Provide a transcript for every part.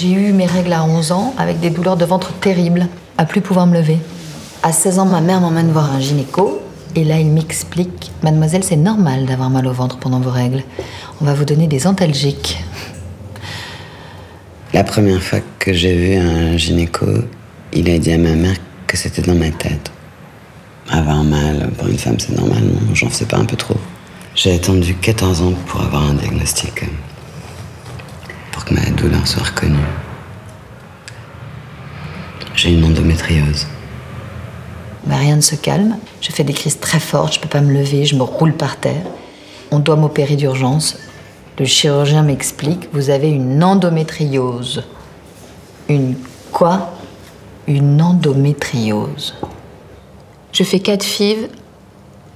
J'ai eu mes règles à 11 ans avec des douleurs de ventre terribles, à plus pouvoir me lever. À 16 ans, ma mère m'emmène voir un gynéco et là, il m'explique Mademoiselle, c'est normal d'avoir mal au ventre pendant vos règles. On va vous donner des antalgiques. La première fois que j'ai vu un gynéco, il a dit à ma mère que c'était dans ma tête. Avoir mal pour une femme, c'est normal, non J'en fais pas un peu trop. J'ai attendu 14 ans pour avoir un diagnostic, que ma douleur soit reconnue. J'ai une endométriose. Mais rien ne se calme. Je fais des crises très fortes, je peux pas me lever, je me roule par terre. On doit m'opérer d'urgence. Le chirurgien m'explique, vous avez une endométriose. Une quoi? Une endométriose. Je fais quatre fives.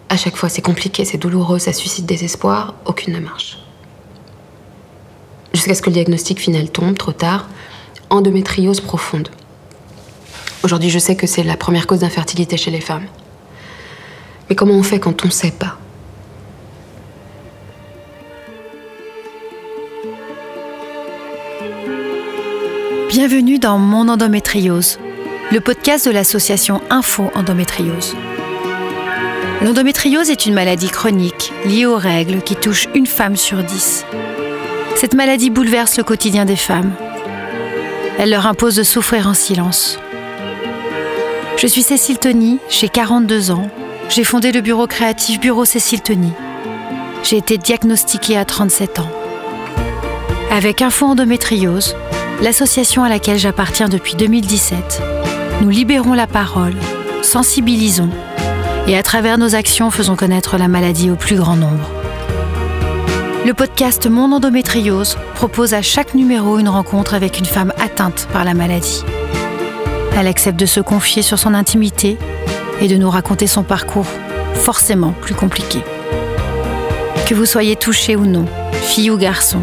À chaque fois, c'est compliqué, c'est douloureux, ça suscite des espoirs. Aucune ne marche. Jusqu'à ce que le diagnostic final tombe, trop tard. Endométriose profonde. Aujourd'hui, je sais que c'est la première cause d'infertilité chez les femmes. Mais comment on fait quand on ne sait pas? Bienvenue dans Mon endométriose, le podcast de l'association Info Endométriose. L'endométriose est une maladie chronique liée aux règles qui touche une femme sur dix. Cette maladie bouleverse le quotidien des femmes. Elle leur impose de souffrir en silence. Je suis Cécile Tony, j'ai 42 ans. J'ai fondé le bureau créatif Bureau Cécile Tony. J'ai été diagnostiquée à 37 ans. Avec Info Endométriose, l'association à laquelle j'appartiens depuis 2017, nous libérons la parole, sensibilisons et à travers nos actions faisons connaître la maladie au plus grand nombre. Le podcast Mon endométriose propose à chaque numéro une rencontre avec une femme atteinte par la maladie. Elle accepte de se confier sur son intimité et de nous raconter son parcours, forcément plus compliqué. Que vous soyez touché ou non, fille ou garçon,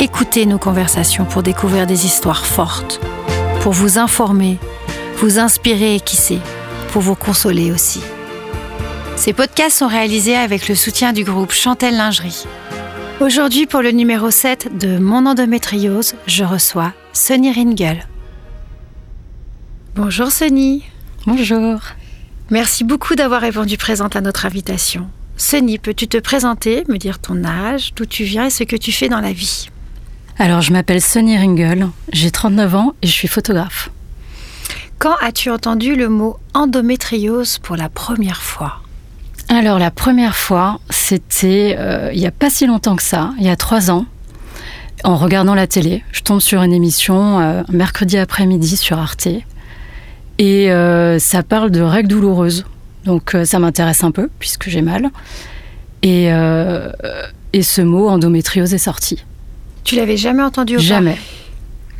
écoutez nos conversations pour découvrir des histoires fortes, pour vous informer, vous inspirer et qui sait, pour vous consoler aussi. Ces podcasts sont réalisés avec le soutien du groupe Chantel Lingerie. Aujourd'hui, pour le numéro 7 de Mon endométriose, je reçois Sonny Ringel. Bonjour Sonny. Bonjour. Merci beaucoup d'avoir répondu présente à notre invitation. Sonny, peux-tu te présenter, me dire ton âge, d'où tu viens et ce que tu fais dans la vie? Alors, je m'appelle Sonny Ringel, j'ai 39 ans et je suis photographe. Quand as-tu entendu le mot endométriose pour la première fois? Alors, la première fois, c'était euh, il n'y a pas si longtemps que ça, il y a trois ans. En regardant la télé, je tombe sur une émission euh, mercredi après-midi sur Arte et euh, ça parle de règles douloureuses. Donc ça m'intéresse un peu puisque j'ai mal. Et, et ce mot endométriose est sorti. Tu l'avais jamais entendu auparavant Jamais.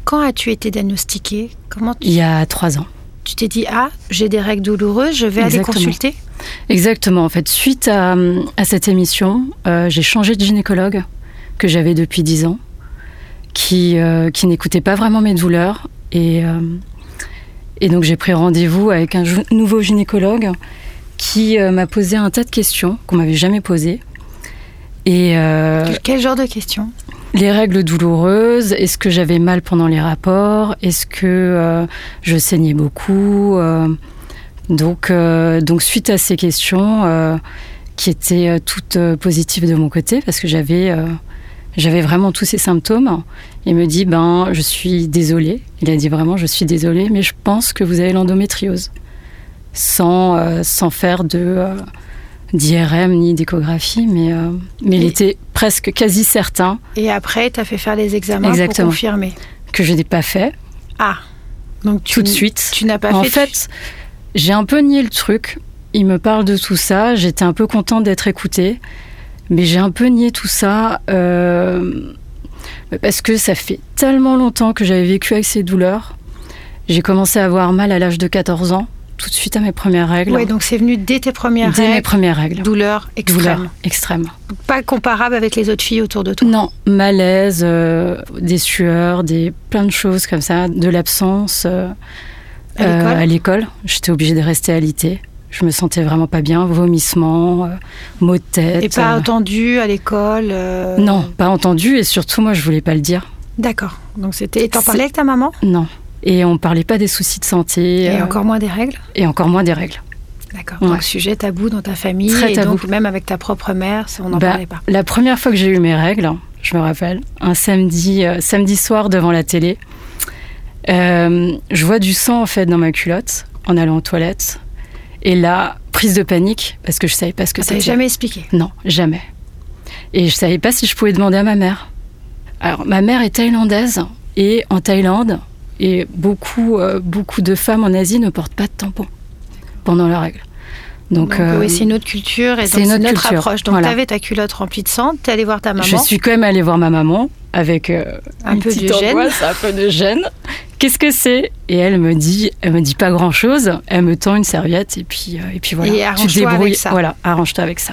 Quand as-tu été diagnostiquée? Comment tu... Il y a trois ans. Tu t'es dit ah j'ai des règles douloureuses, je vais aller consulter? Exactement. En fait, suite à, à cette émission, euh, j'ai changé de gynécologue que j'avais depuis dix ans, qui, euh, qui n'écoutait pas vraiment mes douleurs. Et, euh, et donc j'ai pris rendez-vous avec un nouveau gynécologue qui m'a posé un tas de questions qu'on m'avait jamais posées. Et Quel, genre de questions? les règles douloureuses, est-ce que j'avais mal pendant les rapports, est-ce que je saignais beaucoup? Donc, euh, donc suite à ces questions euh, qui étaient euh, toutes positives de mon côté, parce que j'avais j'avais vraiment tous ces symptômes, il me dit ben je suis désolée. Il a dit vraiment je suis désolée, mais je pense que vous avez l'endométriose, sans euh, sans faire de euh, d'IRM ni d'échographie, mais euh, mais il était presque quasi certain Et après, tu as fait faire les examens Exactement. pour confirmer. que je n'ai pas fait Ah donc tu, tout de suite. Tu n'as pas en fait. fait, j'ai un peu nié le truc. Il me parle de tout ça. J'étais un peu contente d'être écoutée. Mais j'ai un peu nié tout ça euh, parce que ça fait tellement longtemps que j'avais vécu avec ces douleurs. J'ai commencé à avoir mal à l'âge de 14 ans, tout de suite à mes premières règles. Ouais, donc c'est venu dès tes premières Dès mes règles. premières règles. Douleur extrême. Douleur extrême. Pas comparable avec les autres filles autour de toi. Non, malaise, euh, des sueurs, des plein de choses comme ça, de l'absence. euh, À l'école à l'école, j'étais obligée de rester alitée. Je me sentais vraiment pas bien, vomissements, euh, maux de tête. Et pas euh, entendu à l'école. euh, Non, pas entendu et surtout moi je voulais pas le dire. D'accord. Donc c'était. T'en parlais avec ta maman? Non. Et on parlait pas des soucis de santé. Et euh, encore moins des règles? Et encore moins des règles. D'accord. Ouais. Donc sujet tabou dans ta famille. Très et tabou. donc même avec ta propre mère, on n'en Bah, parlait pas. La première fois que j'ai eu mes règles, je me rappelle, un samedi, euh, samedi soir devant la télé, euh, je vois du sang en fait dans ma culotte en allant aux toilettes. Et là, prise de panique parce que je savais pas ce que Ah, t'avais c'était. jamais expliqué? Non, jamais. Et je savais pas si je pouvais demander à ma mère. Alors, ma mère est thaïlandaise et en Thaïlande, et beaucoup, euh, beaucoup de femmes en Asie ne portent pas de tampon pendant leurs règles. Donc, Donc, euh, oui, c'est une autre culture et c'est culture. approche. Donc Voilà. tu avais ta culotte remplie de sang, t'es allé voir ta maman. je suis quand même allée voir ma maman avec euh, Un une peu petite de gêne. angoisse, un peu de gêne. Qu'est-ce que c'est? Et elle me dit, elle me dit pas grand-chose. Elle me tend une serviette et puis, euh, et puis voilà. Et tu te arrange-toi avec débrouilles. ça. Voilà, arrange-toi avec ça.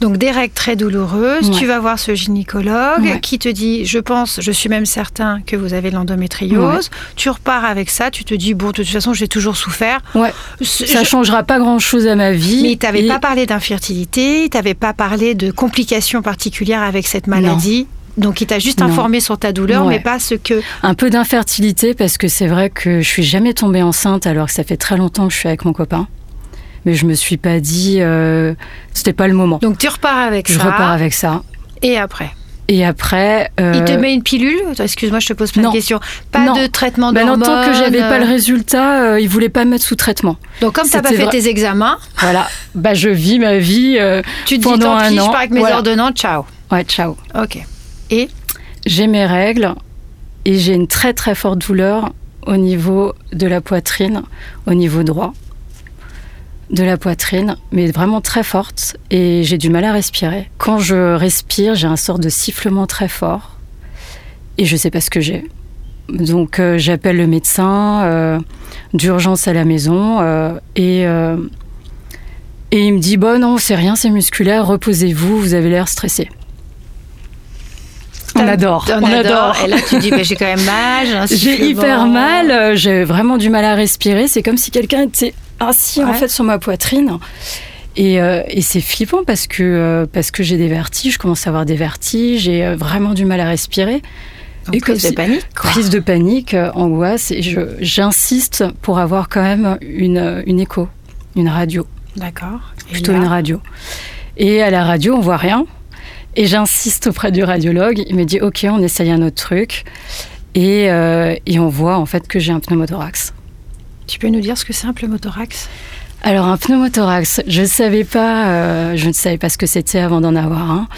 Donc des règles très douloureuses. Ouais. Tu vas voir ce gynécologue Ouais. qui te dit, je pense, je suis même certain que vous avez l'endométriose. Tu repars avec ça. Tu te dis, bon, de toute façon, j'ai toujours souffert. Ouais. Ce- Ça je- changera pas grand-chose à ma vie. Mais il t'avait Et- pas parlé d'infertilité, il t'avait pas parlé de complications particulières avec cette maladie. Donc il t'a juste Non. informé sur ta douleur, Ouais. mais pas ce que. Un peu d'infertilité parce que c'est vrai que je suis jamais tombée enceinte alors que ça fait très longtemps que je suis avec mon copain. Mais je me suis pas dit, euh, c'était pas le moment. Donc tu repars avec je ça. repars avec ça. Et après, Et après, euh, il te met une pilule? Excuse-moi, je te pose plein non. de questions. Pas Non. de traitement ben, en d'hormones. tant que j'avais pas le euh, résultat, euh, il voulait pas me mettre sous traitement. Donc comme t'as pas fait tes examens, Voilà, bah je vis ma vie. euh, tu te dis tant un pis, je pars avec mes voilà. ordonnances, ciao. Ouais, ciao. Ok. Et J'ai mes règles et j'ai une très très forte douleur au niveau de la poitrine, au niveau droit de la poitrine, mais vraiment très forte et j'ai du mal à respirer. Quand je respire, j'ai un sort de sifflement très fort et je sais pas ce que j'ai. Donc euh, j'appelle le médecin euh, d'urgence à la maison euh, et et il me dit bon non c'est rien c'est musculaire reposez-vous vous avez l'air stressé. On adore, On, on adore. adore. Et là, tu dis, bah, j'ai quand même mal. j'ai un J'ai hyper mal, euh, j'ai vraiment du mal à respirer. C'est comme si quelqu'un était assis en fait sur ma poitrine. Et, euh, et c'est flippant parce que, euh, parce que j'ai des vertiges, je commence à avoir des vertiges, j'ai vraiment du mal à respirer. Et prise de si- panique. quoi. Crise de panique, angoisse, et j'insiste pour avoir quand même une, une écho, une radio, D'accord. Plutôt là, une radio. Et à la radio, on voit rien. Et j'insiste auprès du radiologue. Il me dit Ok, on essaye un autre truc. Et, euh, et on voit en fait que j'ai un pneumothorax. Tu peux nous dire ce que c'est un pneumothorax? Alors un pneumothorax, je ne savais pas, euh, je ne savais pas ce que c'était avant d'en avoir un.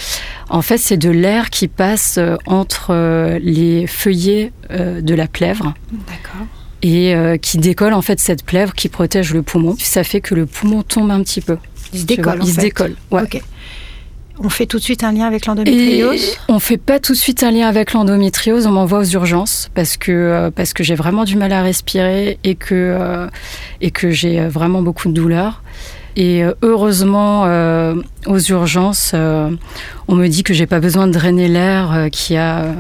En fait, c'est de l'air qui passe euh, entre les feuillets de la plèvre D'accord. et euh, qui décolle en fait cette plèvre qui protège le poumon. Ça fait que le poumon tombe un petit peu. Il se décolle. en il se décolle. Ouais. On fait tout de suite un lien avec l'endométriose? on fait pas tout de suite un lien avec l'endométriose, on m'envoie aux urgences parce que euh, parce que j'ai vraiment du mal à respirer et que euh, et que j'ai euh, vraiment beaucoup de douleurs. Et heureusement, euh, aux urgences, euh, on me dit que j'ai pas besoin de drainer l'air euh, qu'il y a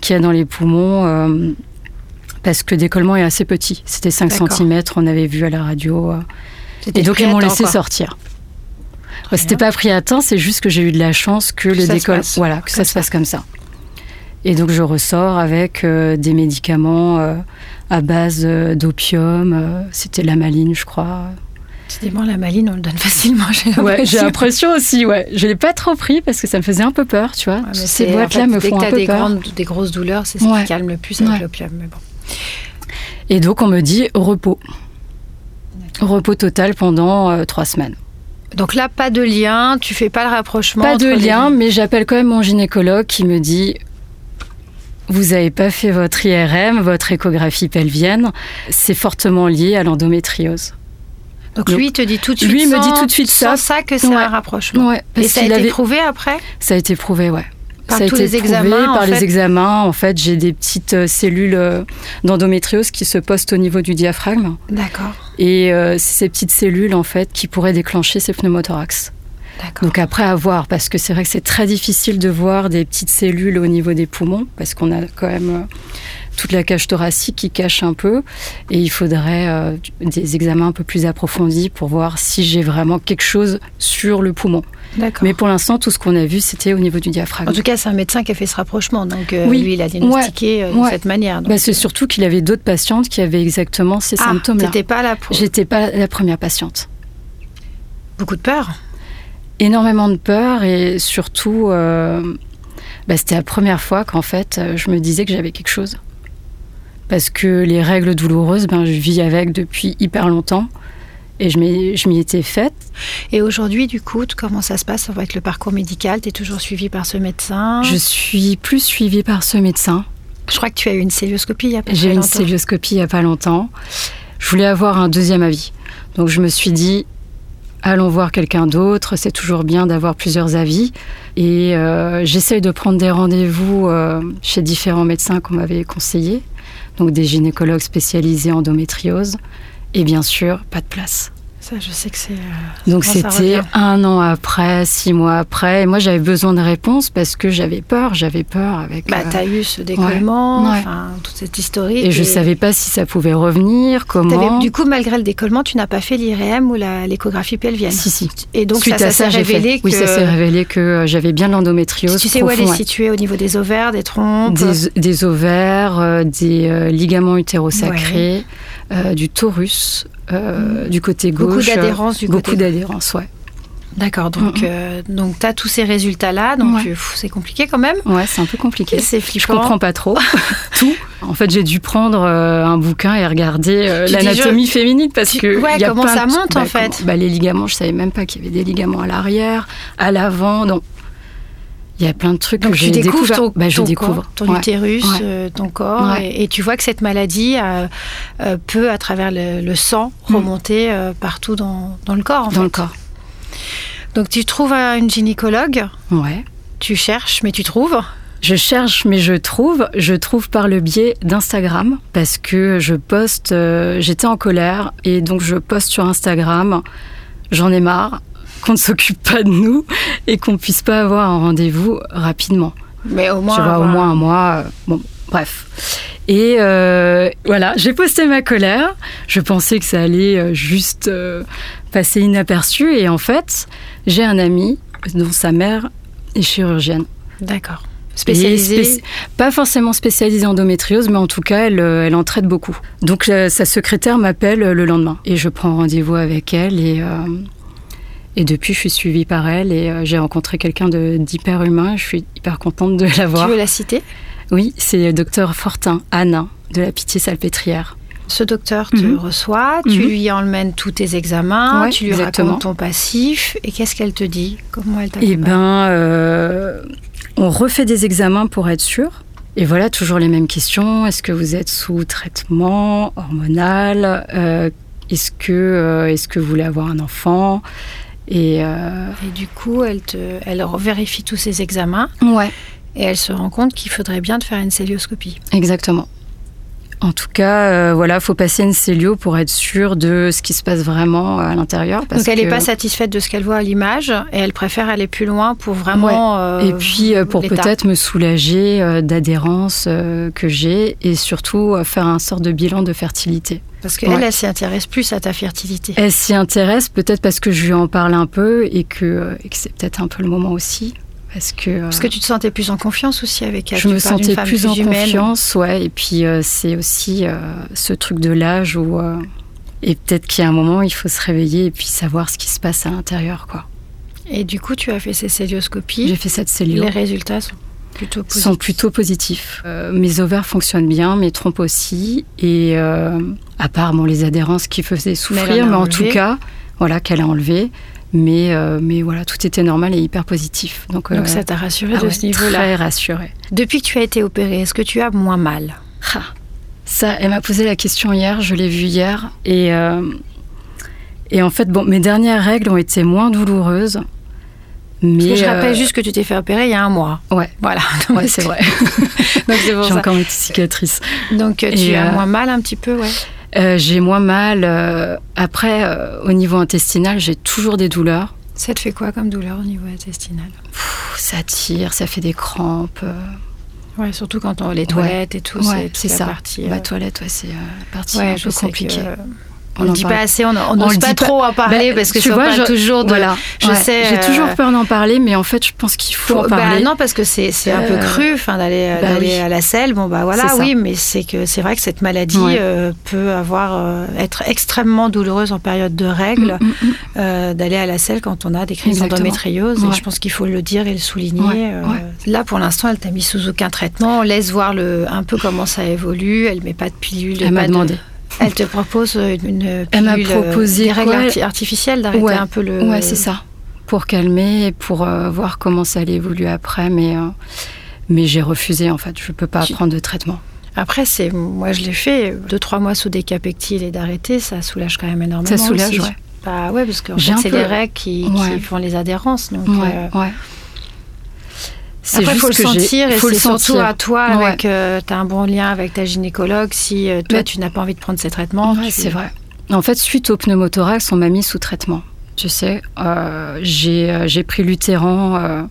qu'il y a dans les poumons. parce que le décollement est assez petit. C'était 5 D'accord. cm, on avait vu à la radio. Et donc ils m'ont laissé quoi. sortir. C'était pas pris à temps, c'est juste que j'ai eu de la chance que, Que le décolle, voilà, que ça se passe comme ça. Et donc je ressors avec euh, des médicaments euh, à base euh, d'opium, c'était la maline, je crois. Décidément, la maline, on le donne facilement. J'ai Ouais, l'impression. aussi, ouais. Je l'ai pas trop pris parce que ça me faisait un peu peur, tu vois. Ouais, Ces boîtes-là me font un peu des, peur. grandes, des grosses douleurs, c'est ce Ouais. qui calme le plus avec l'opium. Mais bon. Et donc on me dit repos. Repos total pendant trois semaines. Donc là, pas de lien, tu fais pas le rapprochement. Pas de les lien, mais j'appelle quand même mon gynécologue qui me dit Vous n'avez pas fait votre IRM, votre échographie pelvienne, c'est fortement lié à l'endométriose. Donc lui, il te dit tout de suite. Lui, me dit tout de suite sans ça. ça que c'est Ouais. un rapprochement. Ouais, parce Et ça a été avait- prouvé après? Ça a été prouvé, ouais. Par ça a été les prouvé examens, en par les fait. examens. En fait, j'ai des petites euh, cellules euh, d'endométriose qui se postent au niveau du diaphragme. D'accord. Et euh, c'est ces petites cellules, en fait, qui pourraient déclencher ces pneumothorax. Donc après à voir, parce que c'est vrai que c'est très difficile de voir des petites cellules au niveau des poumons, parce qu'on a quand même toute la cage thoracique qui cache un peu. Et il faudrait euh, des examens un peu plus approfondis pour voir si j'ai vraiment quelque chose sur le poumon. Mais pour l'instant, tout ce qu'on a vu, c'était au niveau du diaphragme. En tout cas, c'est un médecin qui a fait ce rapprochement. Donc, euh, oui. lui, il a diagnostiqué euh, de cette manière. Bah, c'est surtout qu'il avait d'autres patientes qui avaient exactement ces ah, symptômes-là. J'étais pas là pour. J'étais pas la première patiente. Beaucoup de peur Énormément de peur et surtout, euh, bah, c'était la première fois qu'en fait, je me disais que j'avais quelque chose. Parce que les règles douloureuses, ben, je vis avec depuis hyper longtemps. Et je m'y étais faite. Et aujourd'hui, du coup, comment ça se passe avec le parcours médical? Tu es toujours suivie par ce médecin? Je suis plus suivie par ce médecin. Je crois que tu as eu une célioscopie il y a pas longtemps. J'ai eu une célioscopie il n'y a pas longtemps. Je voulais avoir un deuxième avis. Donc je me suis dit, allons voir quelqu'un d'autre. C'est toujours bien d'avoir plusieurs avis. Et euh, j'essaye de prendre des rendez-vous euh, chez différents médecins qu'on m'avait conseillés. Donc des gynécologues spécialisés en endométriose. Et bien sûr, pas de place. Ça, je sais que c'est. Euh, Donc c'était un an après, six mois après. Et moi, j'avais besoin de réponses parce que j'avais peur. J'avais peur avec. Bah, t'as eu ce décollement, enfin toute cette historique. Et, je savais pas si ça pouvait revenir, comment. Du coup, malgré le décollement, tu n'as pas fait l'IRM ou l'échographie pelvienne? Si, si. Et donc Suite ça, s'est révélé que. Oui, ça s'est révélé que euh, j'avais bien l'endométriose. Tu sais où elle est située au niveau des ovaires, des trompes? Des, ovaires, euh, des ligaments utérosacrés, du taurus. Euh, du côté gauche. Beaucoup d'adhérence du Beaucoup d'adhérence, ouais. D'accord, donc, euh, donc tu as tous ces résultats-là, donc c'est compliqué quand même. Ouais, c'est un peu compliqué. C'est flippant. Je comprends pas trop tout. En fait, j'ai dû prendre euh, un bouquin et regarder l'anatomie féminine parce que. Ouais, comment ça monte en bah, fait bah, Les ligaments, je savais même pas qu'il y avait des ligaments à l'arrière, à l'avant. Donc, il y a plein de trucs Donc que j'ai découvert. Ton, bah, je ton découvre. Corps, ton utérus, euh, ton corps, et, tu vois que cette maladie euh, euh, peut, à travers le, sang, mm. remonter partout dans, dans, le corps. En dans le corps. Donc tu trouves une gynécologue. Ouais. Tu cherches, mais tu trouves. Je cherche, mais je trouve. Je trouve par le biais d'Instagram parce que je poste. J'étais en colère et donc je poste sur Instagram. J'en ai marre qu'on ne s'occupe pas de nous et qu'on puisse pas avoir un rendez-vous rapidement. Mais au moins, tu vois, au moins un mois. Euh, bon, bref. Et euh, voilà, j'ai posté ma colère. Je pensais que ça allait euh, juste passer inaperçu. Et en fait, j'ai un ami dont sa mère est chirurgienne. D'accord. Spécialisée Pas forcément spécialisée en endométriose, mais en tout cas, elle, elle en traite beaucoup. Donc, sa secrétaire m'appelle le lendemain. Et je prends rendez-vous avec elle. Et et depuis, je suis suivie par elle et euh, j'ai rencontré quelqu'un d'hyper humain. Je suis hyper contente de la voir. Tu veux la citer? Oui, c'est docteur Fortin, Anna, de la Pitié-Salpêtrière. Ce docteur te mhm. reçoit, tu mhm. lui emmènes tous tes examens, tu lui racontes ton passif, et qu'est-ce qu'elle te dit? Comment elle Eh ben, euh, on refait des examens pour être sûr. Et voilà, toujours les mêmes questions. Est-ce que vous êtes sous traitement hormonal? Euh, Est-ce que, est -ce que vous voulez avoir un enfant? Euh, et, du coup, elle, te, elle vérifie tous ses examens. Ouais. Et elle se rend compte qu'il faudrait bien te faire une célioscopie. Exactement. En tout cas, euh, voilà, faut passer une célio pour être sûr de ce qui se passe vraiment à l'intérieur. Donc elle n'est pas satisfaite de ce qu'elle voit à l'image et elle préfère aller plus loin pour vraiment. Euh, et puis euh, pour peut-être me soulager d'adhérence que j'ai et surtout faire un sort de bilan de fertilité. Parce qu'elle, elle, s'y intéresse plus à ta fertilité. Elle s'y intéresse peut-être parce que je lui en parle un peu et que, et que c'est peut-être un peu le moment aussi. Parce que, Parce que tu te sentais plus en confiance aussi avec elle. Je me sentais plus, en confiance, ouais. Et puis euh, c'est aussi euh, ce truc de l'âge où. Euh, et peut-être qu'il y a un moment, il faut se réveiller et puis savoir ce qui se passe à l'intérieur, quoi. Et du coup, tu as fait ces célioscopies. J'ai fait cette célio. Les résultats sont plutôt. Sont plutôt positifs. mes ovaires fonctionnent bien, mes trompes aussi. Et à part bon, les adhérences qui faisaient souffrir, mais, en tout cas, voilà, qu'elle a enlevé. Mais, euh, mais voilà, tout était normal et hyper positif. Donc, Donc euh, ça t'a rassuré ah de ce niveau-là Très rassuré. Depuis que tu as été opérée, est-ce que tu as moins mal? Ah, Ça, elle m'a posé la question hier, je l'ai vue hier. Et, euh, et en fait, bon, mes dernières règles ont été moins douloureuses. Mais je rappelle juste que tu t'es fait opérer il y a un mois. Ouais. Voilà. Ouais, c'est vrai. J'ai encore une cicatrice. Donc tu as moins mal un petit peu, ouais. Euh, j'ai moins mal. Euh, après, euh, au niveau intestinal, j'ai toujours des douleurs. Ça te fait quoi comme douleur au niveau intestinal? Ça tire, ça fait des crampes. Ouais, surtout quand on les toilettes et tout, Ouais, c'est c'est ça. Partie, Bah, euh, toilette, ouais, c'est euh, partie un peu compliquée. que, On ne dit parle. pas assez, on n'ose pas pas. trop en parler Bah, parce que tu vois, je- toujours de. Voilà. Je Ouais, sais. J'ai euh, toujours peur d'en parler, mais en fait, je pense qu'il faut, en Bah, parler. non, parce que c'est un peu Euh, cru, enfin d'aller bah d'aller oui. à la selle. Bon bah voilà, oui, mais c'est que c'est vrai que cette maladie Ouais. euh, peut avoir euh, être extrêmement douloureuse en période de règles. Mm, mm, mm. euh, d'aller à la selle quand on a des crises d'endométriose. Et je pense qu'il faut le dire et le souligner. Euh. Là, pour l'instant, elle t'a mis sous aucun traitement. On laisse voir le, un peu comment ça évolue. Elle met pas de pilule. Elle m'a de- demandé. Elle te propose une, une. Elle m'a euh, proposé des règles quoi artificielles, d'arrêter Ouais. un peu le. Ouais, c'est ça. Pour calmer et pour euh, voir comment ça allait évoluer après. Mais, euh, mais j'ai refusé, en fait. Je peux pas Tu- prendre de traitement. Après, c'est moi je l'ai fait deux trois mois sous décapectile et d'arrêter, ça soulage quand même énormément. Ça soulage, aussi. ouais. Bah ouais, parce que c'est peu- les règles qui, Ouais. qui font les adhérences. Donc, Ouais, euh, ouais. C'est Après, juste faut le que sentir et faut le c'est surtout sentir. à toi Ouais. avec euh, t'as un bon lien avec ta gynécologue si euh, toi Mais- tu n'as pas envie de prendre ces traitements. Ouais, tu- c'est vrai. En fait, suite au pneumothorax, on m'a mis sous traitement. Tu sais, euh, j'ai euh, j'ai pris Lutéran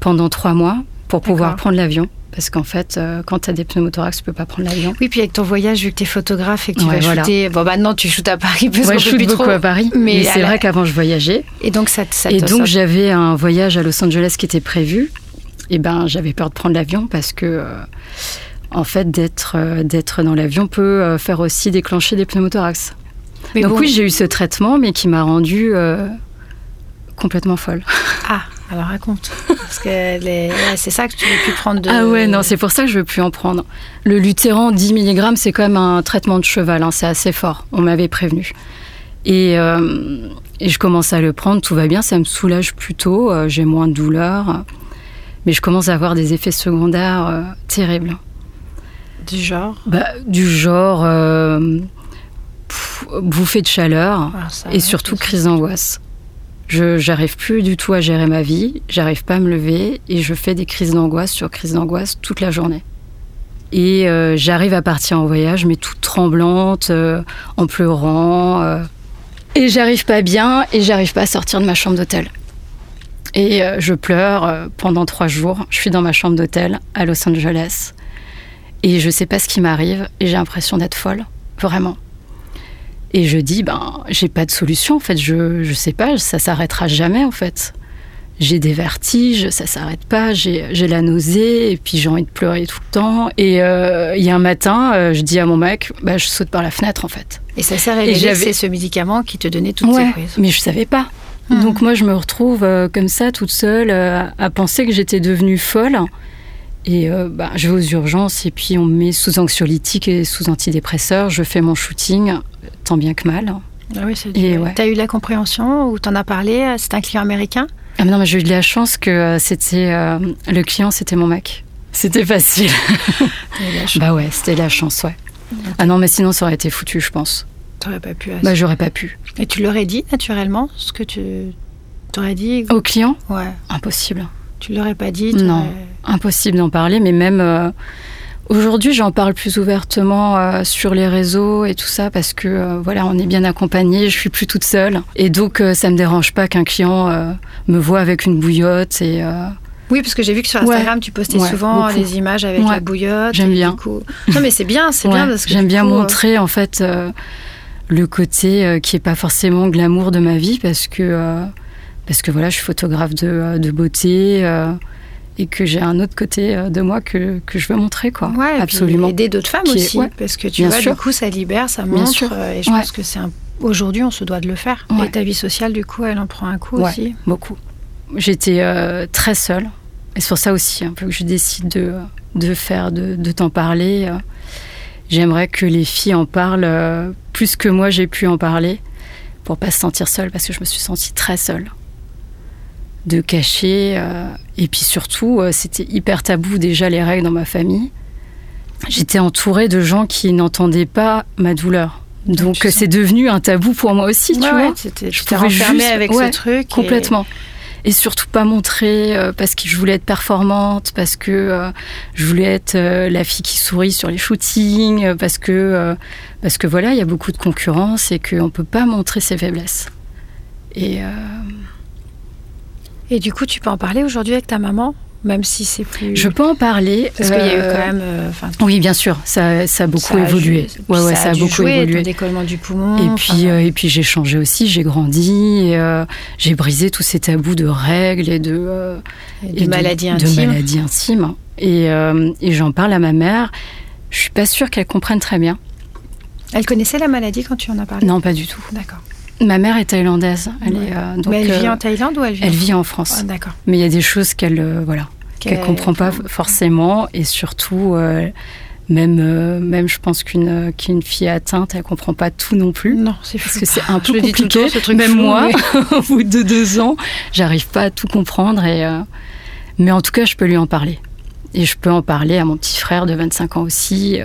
pendant trois mois pour pouvoir D'accord. prendre l'avion. Parce qu'en fait, euh, quand tu as des pneumothorax, tu peux pas prendre l'avion. Oui, puis avec ton voyage, vu que tu es photographe et que tu Ouais, vas voilà. shooter. Bon, maintenant tu shootes à Paris parce Ouais, qu'on je peut shoot plus beaucoup trop. à Paris, Mais mais, c'est la- vrai qu'avant je voyageais. Et donc ça, ça Et donc ça- j'avais un voyage à Los Angeles qui était prévu. Et ben j'avais peur de prendre l'avion parce que euh, en fait d'être euh, d'être dans l'avion peut euh, faire aussi déclencher des pneumothorax. Mais donc bon, oui j'ai eu ce traitement mais qui m'a rendue complètement folle. Ah, alors raconte. Parce que les- c'est ça que tu veux plus prendre de. Ah ouais non c'est pour ça que je veux plus en prendre. Le Lutéran 10 mg c'est quand même un traitement de cheval hein, c'est assez fort. On m'avait prévenu. Et, euh, et je commence à le prendre, tout va bien, ça me soulage plutôt, euh, j'ai moins de douleur, mais je commence à avoir des effets secondaires euh, terribles. Du genre? Bah, du genre euh, pff, bouffée de chaleur Ah, ça, et surtout crise d'angoisse. Je j'arrive plus du tout à gérer ma vie, j'arrive pas à me lever et je fais des crises d'angoisse sur crises d'angoisse toute la journée. Et euh, j'arrive à partir en voyage, mais toute tremblante, en pleurant. et j'arrive pas bien et j'arrive pas à sortir de ma chambre d'hôtel. Et euh, je pleure euh, pendant trois jours. Je suis dans ma chambre d'hôtel à Los Angeles. Et je sais pas ce qui m'arrive et j'ai l'impression d'être folle, vraiment. Et je dis, ben, j'ai pas de solution, en fait, je, je sais pas, ça s'arrêtera jamais, en fait. J'ai des vertiges, ça s'arrête pas, j'ai la nausée, et puis j'ai envie de pleurer tout le temps. Et euh, il y a un matin, euh, je dis à mon mec, bah, je saute par la fenêtre, en fait. Et ça s'est révélé c'est ce médicament qui te donnait toutes Ouais, ces prises. mais je savais pas. Mhm. Donc moi, je me retrouve euh, comme ça, toute seule, euh, à penser que j'étais devenue folle. Et euh, bah, je vais aux urgences et puis on me met sous anxiolytique et sous antidépresseur. Je fais mon shooting, tant bien que mal. Ah oui, c'est ouais. T'as eu la compréhension ou t'en as parlé C'est un client américain? Ah mais non, mais j'ai eu de la chance que c'était le client, c'était mon mec. C'était facile. bah ouais, c'était la chance, ouais. Ah non, mais sinon ça aurait été foutu, je pense. T'aurais pas pu. Bah j'aurais pas pu. Et tu l'aurais dit naturellement ce que tu t'aurais dit? Au client, Ouais. impossible. Tu l'aurais pas dit Non. impossible d'en parler, mais même euh, aujourd'hui, j'en parle plus ouvertement euh, sur les réseaux et tout ça parce que euh, voilà, on est bien accompagné, je suis plus toute seule et donc ça me dérange pas qu'un client me voit avec une bouillotte et Oui, parce que j'ai vu que sur Ouais. Instagram, tu postais Ouais, souvent beaucoup. les images avec Ouais. la bouillotte. J'aime bien. coup- Non, mais c'est bien, c'est bien parce que j'aime bien coup, montrer en fait euh, le côté euh, qui est pas forcément glamour de ma vie parce que euh, parce que voilà, je suis photographe de, euh, de beauté. et que j'ai un autre côté de moi que, que je veux montrer, quoi. Ouais, et Absolument. aider d'autres femmes est- aussi, ouais. parce que tu vois, sûr. du coup, ça libère, ça Bien montre, sûr. et je Ouais. pense que c'est un... aujourd'hui, on se doit de le faire. Et ta vie sociale, du coup, elle en prend un coup aussi. Beaucoup. J'étais euh, très seule. Et c'est pour ça aussi un peu que je décide de, de faire, de, de t'en parler. euh. J'aimerais que les filles en parlent euh, plus que moi j'ai pu en parler pour pas se sentir seule parce que je me suis sentie très seule. De cacher. euh, et puis surtout, euh, c'était hyper tabou déjà les règles dans ma famille. J'étais entourée de gens qui n'entendaient pas ma douleur. Donc c'est devenu un tabou pour moi aussi, tu vois. ouais, Je pouvais juste- avec ouais, ce truc. et- Complètement. Et surtout pas montrer euh, parce que je voulais être performante, parce que euh, je voulais être euh, la fille qui sourit sur les shootings, parce que voilà, il y a beaucoup de concurrence et qu'on peut pas montrer ses faiblesses. Et Et du coup, tu peux en parler aujourd'hui avec ta maman? Même si c'est plus. Je peux en parler. Parce qu'il y a eu euh, quand même. euh, enfin, Oui, bien sûr, ça, ça a beaucoup ça a évolué. joué- ouais, ouais, ça, a, dû beaucoup jouer, évolué. ton décollement du poumon. Et puis, euh, et puis j'ai changé aussi, j'ai grandi, et, j'ai brisé tous ces tabous de règles et de, et et de maladies de intimes. maladies intimes. Et, et j'en parle à ma mère. Je suis pas sûre qu'elle comprenne très bien. Elle connaissait la maladie quand tu en as parlé? Non, pas du tout. D'accord. Ma mère est thaïlandaise. Elle, Ouais. est, euh, donc, Mais elle vit euh, en Thaïlande ou elle vit elle en vit en France. Ah, D'accord. Mais il y a des choses qu'elle euh, voilà, qu'elle comprend pas forcément. Et surtout, même, euh, même je pense qu'une euh, qu'une fille atteinte, elle comprend pas tout non plus. Non, c'est Parce que c'est un Je peu le compliqué. temps, ce truc Même flou, moi, mais- au bout de deux ans, j'arrive pas à tout comprendre. Et, euh, mais en tout cas, je peux lui en parler. Et je peux en parler à mon petit frère de 25 ans aussi,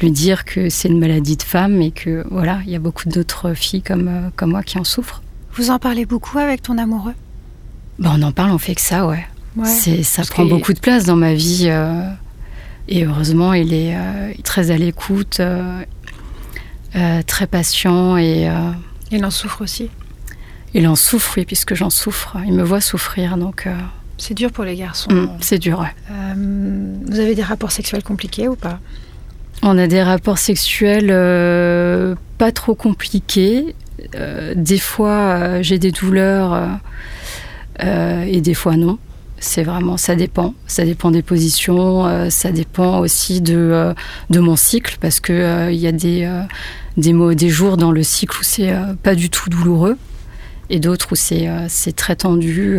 lui dire que c'est une maladie de femme et que voilà, il y a beaucoup d'autres filles comme, euh, comme moi qui en souffrent. Vous en parlez beaucoup avec ton amoureux? Bon, on en parle, on fait que ça, ouais. Ouais. C'est, ça Parce prend que- beaucoup de place dans ma vie. euh, et heureusement, il est euh, très à l'écoute, euh, euh, très patient et euh, Il en souffre aussi? il en souffre, oui, puisque j'en souffre. Il me voit souffrir, donc euh, C'est dur pour les garçons. mm, c'est dur, ouais. Euh, vous avez des rapports sexuels compliqués ou pas? On a des rapports sexuels euh, pas trop compliqués. Euh, des fois, euh, j'ai des douleurs et des fois non. C'est vraiment, ça dépend. Ça dépend des positions, ça dépend aussi de, de mon cycle, parce euh, il y a des, des, jours dans le cycle où c'est pas du tout douloureux, et d'autres où c'est très tendu.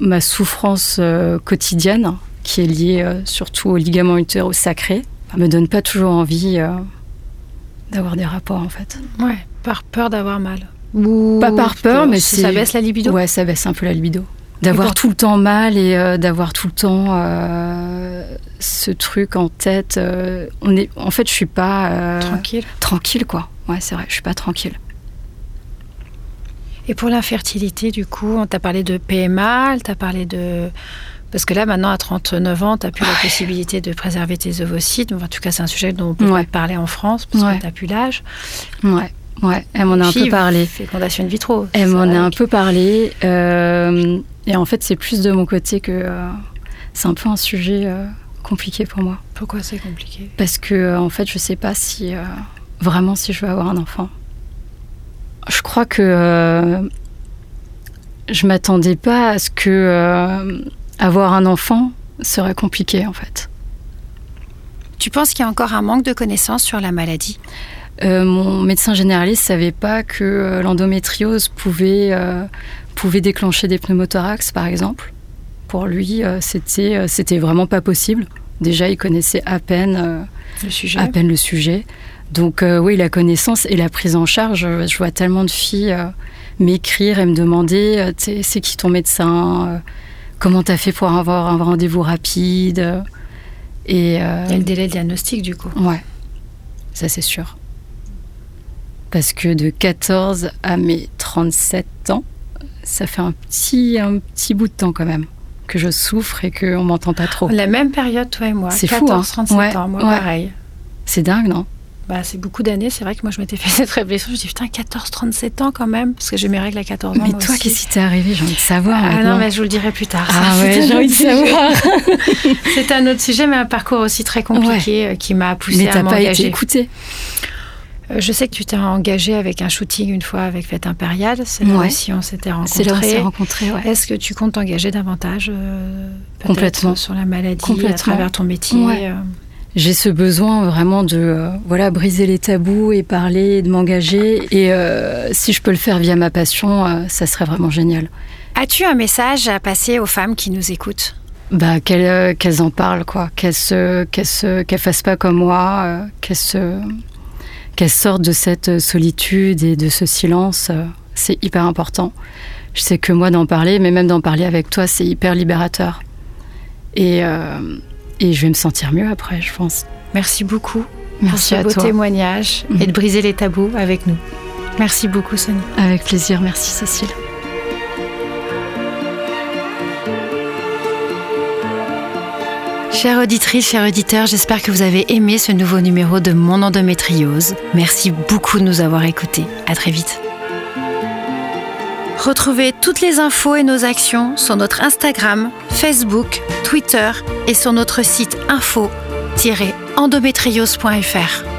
ma souffrance quotidienne, qui est liée surtout au ligament utérosacré, me donne pas toujours envie euh, d'avoir des rapports en fait. Ouais, par peur d'avoir mal. Ou Pas par peur, mais c'est Ça baisse la libido Ouais, ça baisse un peu la libido. D'avoir tout le temps mal et euh, d'avoir tout le temps euh, ce truc en tête. on est, en fait, je suis pas Tranquille. tranquille, quoi. Ouais, c'est vrai, je suis pas tranquille. Et pour l'infertilité, du coup, on t'a parlé de PMA, elle t'a parlé de... Parce que là, maintenant, à 39 ans, tu n'as plus la possibilité de préserver tes ovocytes. En tout cas, c'est un sujet dont on peut Ouais. parler en France, parce Ouais. que tu n'as plus l'âge. Ouais, ouais. Elle m'en a un peu parlé. Fécondation in vitro. Elle m'en a un peu parlé. euh, et en fait, c'est plus de mon côté que euh, c'est un peu un sujet euh, compliqué pour moi. Pourquoi c'est compliqué? Parce que, en fait, je sais pas si vraiment si je veux avoir un enfant. Je crois que je m'attendais pas à ce que avoir un enfant serait compliqué, en fait. Tu penses qu'il y a encore un manque de connaissances sur la maladie? Euh, mon médecin généraliste savait pas que euh, l'endométriose pouvait, euh, pouvait déclencher des pneumothorax, par exemple. Pour lui, euh, c'était c'était vraiment pas possible. Déjà, il connaissait à peine, Le sujet à peine le sujet. Donc oui, la connaissance et la prise en charge. Je vois tellement de filles m'écrire et me demander, c'est qui ton médecin? Comment t'as fait pour avoir un rendez-vous rapide Et euh, Il y a le délai de diagnostic, du coup. Ouais, ça c'est sûr. Parce que de 14 à mes 37 ans, ça fait un petit, un petit bout de temps quand même que je souffre et qu'on m'entend pas trop. La même période, toi et moi. C'est fou, 14, hein. 37 Ouais, ans, moi ouais. pareil. C'est dingue, non? Bah, c'est beaucoup d'années. C'est vrai que moi, je m'étais fait cette réflexion. Je me dis, putain, 14, 37 ans quand même. Parce que j'ai mes règles à 14 ans. Mais toi, qu'est-ce qui t'est arrivé? J'ai envie de savoir. Ah maintenant. non, mais je vous le dirai plus tard. Ah Ça, ouais, j'ai envie de savoir. C'est un autre sujet, mais un parcours aussi très compliqué euh, qui m'a poussé Mais à t'as pas été m'engager. écouté. Euh, Je sais que tu t'es engagé avec un shooting une fois avec Fête Impériale. C'est là Ouais. aussi on s'était C'est là on s'est rencontrés. rencontrés, ouais. Est-ce que tu comptes t'engager davantage euh, Complètement. sur la maladie à Complètement. travers ton métier Ouais. euh, J'ai ce besoin vraiment de euh, voilà briser les tabous et parler, de m'engager. Et euh, si je peux le faire via ma passion, euh, ça serait vraiment génial. As-tu un message à passer aux femmes qui nous écoutent? Bah, qu'elles en parlent, quoi. Qu'elles qu'elles fassent pas comme moi, qu'elles qu'elles sortent de cette solitude et de ce silence. c'est hyper important. Je sais que moi d'en parler, mais même d'en parler avec toi, c'est hyper libérateur. Et, et je vais me sentir mieux après, je pense. Merci beaucoup Merci pour à ce beau toi. témoignage Mhm. et de briser les tabous avec nous. Merci beaucoup, Sonia. Avec plaisir, merci Cécile. Chère auditrice, chers auditeurs, j'espère que vous avez aimé ce nouveau numéro de Mon endométriose. Merci beaucoup de nous avoir écoutés. À très vite. Retrouvez toutes les infos et nos actions sur notre Instagram, Facebook, Twitter et sur notre site info-endométriose.fr.